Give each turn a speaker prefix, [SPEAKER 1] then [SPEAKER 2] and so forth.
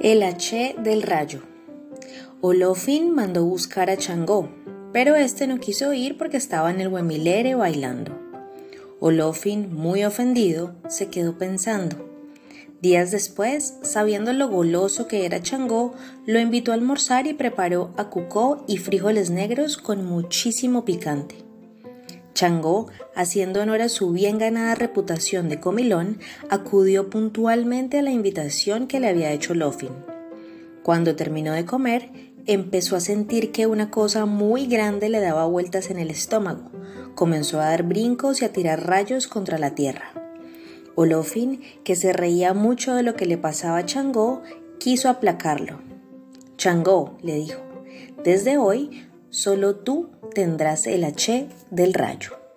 [SPEAKER 1] El H del rayo. Olofin mandó buscar a Changó, pero este no quiso ir porque estaba en el Huemilere bailando. Olofin, muy ofendido, se quedó pensando. Días después, sabiendo lo goloso que era Changó, lo invitó a almorzar y preparó a cucó y frijoles negros con muchísimo picante. Changó, haciendo honor a su bien ganada reputación de comilón, acudió puntualmente a la invitación que le había hecho Lofin. Cuando terminó de comer, empezó a sentir que una cosa muy grande le daba vueltas en el estómago. Comenzó a dar brincos y a tirar rayos contra la tierra. Olofin, que se reía mucho de lo que le pasaba a Changó, quiso aplacarlo. Changó, le dijo, desde hoy Solo tú tendrás el H del rayo.